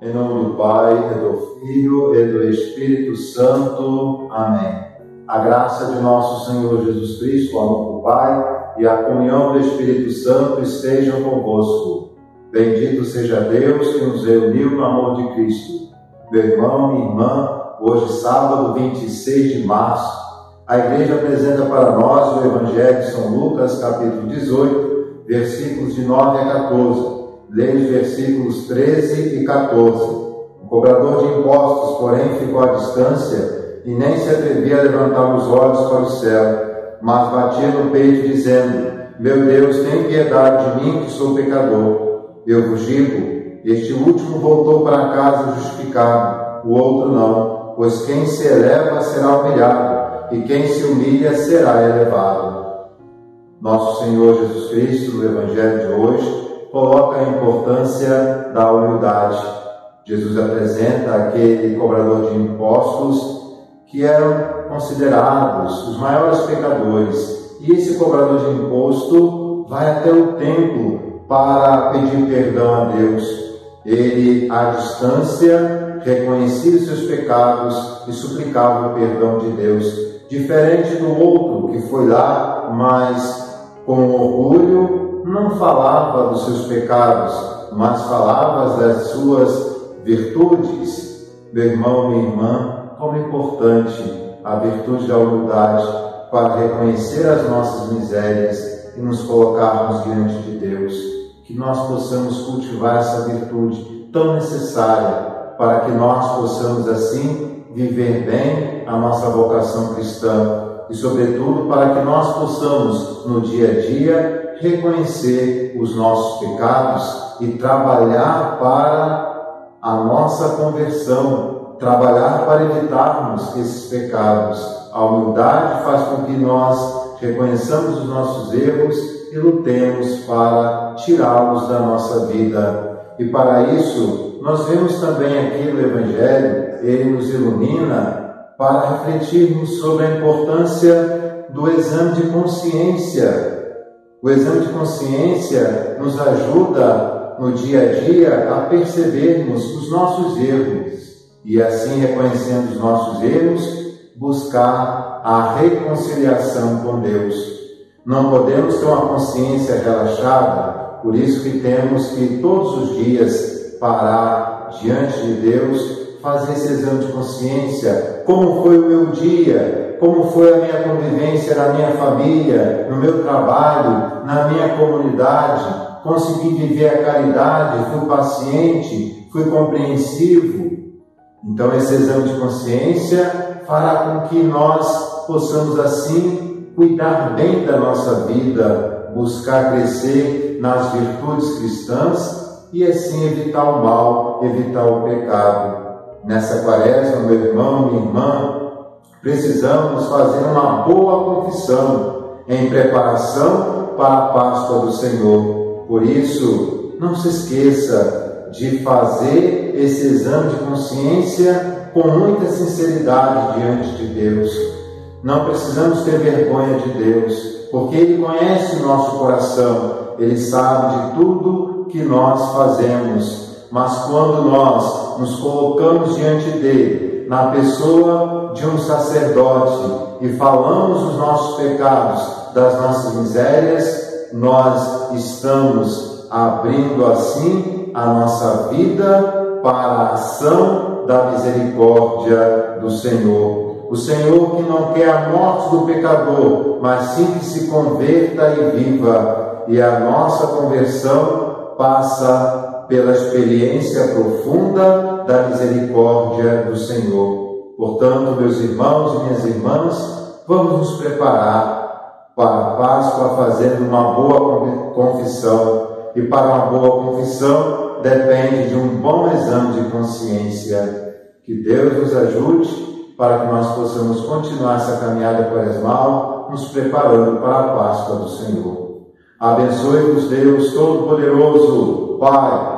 Em nome do Pai, e do Filho e do Espírito Santo. Amém. A graça de nosso Senhor Jesus Cristo, o amor do Pai e a comunhão do Espírito Santo estejam convosco. Bendito seja Deus que nos reuniu no amor de Cristo. Meu irmão, minha irmã, hoje, sábado 26 de março, a igreja apresenta para nós o Evangelho de São Lucas, capítulo 18, versículos de 9 a 14 Leia os versículos 13 e 14. O cobrador de impostos, porém, ficou à distância e nem se atrevia a levantar os olhos para o céu, mas batia no peito, dizendo: Meu Deus, tem piedade de mim, que sou pecador. Eu vos digo: este último voltou para casa justificado, o outro não, pois quem se eleva será humilhado, e quem se humilha será elevado. Nosso Senhor Jesus Cristo, no Evangelho de hoje, coloca a importância da humildade. Jesus apresenta aquele cobrador de impostos que eram considerados os maiores pecadores. E esse cobrador de imposto vai até o templo para pedir perdão a Deus. Ele, à distância, reconhecia os seus pecados e suplicava o perdão de Deus. Diferente do outro que foi lá, mas com orgulho não falava dos seus pecados, mas falava das suas virtudes. Meu irmão, minha irmã, como é importante a virtude da humildade para reconhecer as nossas misérias e nos colocarmos diante de Deus. Que nós possamos cultivar essa virtude tão necessária para que nós possamos assim viver bem a nossa vocação cristã e, sobretudo, para que nós possamos, no dia a dia, reconhecer os nossos pecados e trabalhar para a nossa conversão, trabalhar para evitarmos esses pecados. A humildade faz com que nós reconheçamos os nossos erros e lutemos para tirá-los da nossa vida. E para isso, nós vemos também aqui no Evangelho, ele nos ilumina para refletirmos sobre a importância do exame de consciência o exame de consciência nos ajuda no dia a dia a percebermos os nossos erros e, assim, reconhecendo os nossos erros, buscar a reconciliação com Deus. Não podemos ter uma consciência relaxada, por isso que temos que todos os dias parar diante de Deus, fazer esse exame de consciência. Como foi o meu dia? como foi a minha convivência na minha família, no meu trabalho, na minha comunidade, consegui viver a caridade, fui paciente, fui compreensivo. Então, esse exame de consciência fará com que nós possamos, assim, cuidar bem da nossa vida, buscar crescer nas virtudes cristãs e, assim, evitar o mal, evitar o pecado. Nessa quaresma, meu irmão, minha irmã, Precisamos fazer uma boa confissão em preparação para a Páscoa do Senhor. Por isso, não se esqueça de fazer esse exame de consciência com muita sinceridade diante de Deus. Não precisamos ter vergonha de Deus, porque Ele conhece o nosso coração, Ele sabe de tudo que nós fazemos. Mas quando nós nos colocamos diante dele, na pessoa de um sacerdote e falamos os nossos pecados, das nossas misérias, nós estamos abrindo assim a nossa vida para a ação da misericórdia do Senhor. O Senhor que não quer a morte do pecador, mas sim que se converta e viva. E a nossa conversão passa pela experiência profunda da misericórdia do Senhor. Portanto, meus irmãos e minhas irmãs, vamos nos preparar para a Páscoa fazendo uma boa confissão. E para uma boa confissão depende de um bom exame de consciência. Que Deus nos ajude para que nós possamos continuar essa caminhada quaresmal, nos preparando para a Páscoa do Senhor. Abençoe-vos, Deus Todo-Poderoso, Pai